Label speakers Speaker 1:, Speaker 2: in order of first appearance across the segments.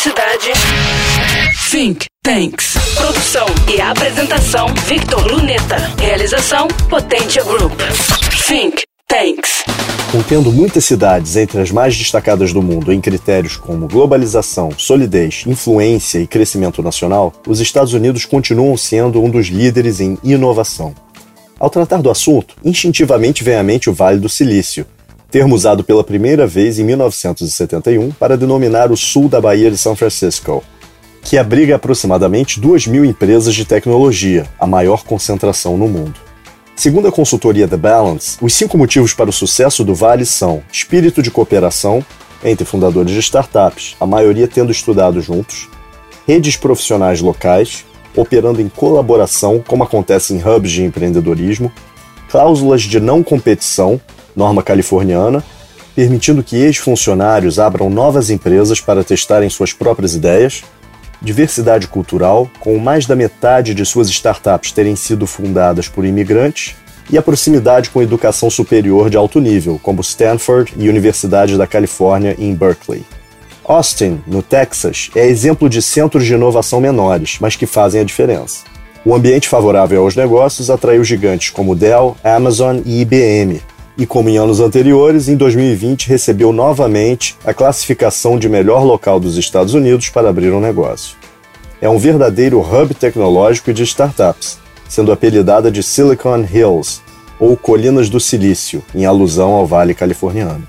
Speaker 1: cidade. Think Tanks. Produção e apresentação Victor Luneta. Realização Potência Group. Think Tanks.
Speaker 2: Contendo muitas cidades entre as mais destacadas do mundo em critérios como globalização, solidez, influência e crescimento nacional, os Estados Unidos continuam sendo um dos líderes em inovação. Ao tratar do assunto, instintivamente vem à mente o Vale do Silício, termo usado pela primeira vez em 1971 para denominar o sul da Baía de São Francisco, que abriga aproximadamente 2 mil empresas de tecnologia, a maior concentração no mundo. Segundo a consultoria The Balance, os cinco motivos para o sucesso do Vale são espírito de cooperação entre fundadores de startups, a maioria tendo estudado juntos, redes profissionais locais, operando em colaboração, como acontece em hubs de empreendedorismo, cláusulas de não competição, norma californiana, permitindo que ex-funcionários abram novas empresas para testarem suas próprias ideias, diversidade cultural, com mais da metade de suas startups terem sido fundadas por imigrantes, e a proximidade com educação superior de alto nível, como Stanford e Universidade da Califórnia em Berkeley. Austin, no Texas, é exemplo de centros de inovação menores, mas que fazem a diferença. O ambiente favorável aos negócios atraiu gigantes como Dell, Amazon e IBM, e como em anos anteriores, em 2020 recebeu novamente a classificação de melhor local dos Estados Unidos para abrir um negócio. É um verdadeiro hub tecnológico e de startups, sendo apelidada de Silicon Hills, ou Colinas do Silício, em alusão ao Vale Californiano.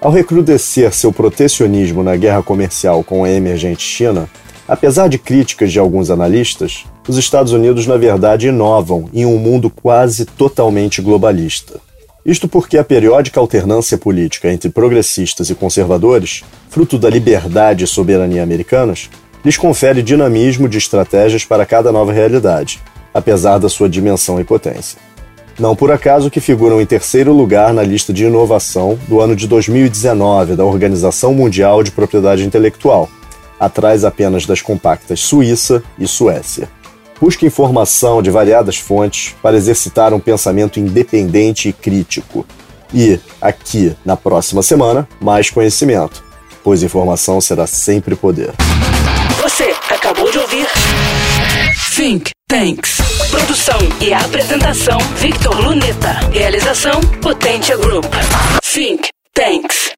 Speaker 2: Ao recrudescer seu protecionismo na guerra comercial com a emergente China, apesar de críticas de alguns analistas, os Estados Unidos na verdade inovam em um mundo quase totalmente globalista. Isto porque a periódica alternância política entre progressistas e conservadores, fruto da liberdade e soberania americanas, lhes confere dinamismo de estratégias para cada nova realidade, apesar da sua dimensão e potência. Não por acaso que figuram em terceiro lugar na lista de inovação do ano de 2019 da Organização Mundial de Propriedade Intelectual, atrás apenas das compactas Suíça e Suécia. Busque informação de variadas fontes para exercitar um pensamento independente e crítico. E, aqui, na próxima semana, mais conhecimento, pois informação será sempre poder.
Speaker 1: Você acabou de ouvir Think Tanks. Produção e apresentação Victor Luneta. Realização Potência Group. Think Tanks.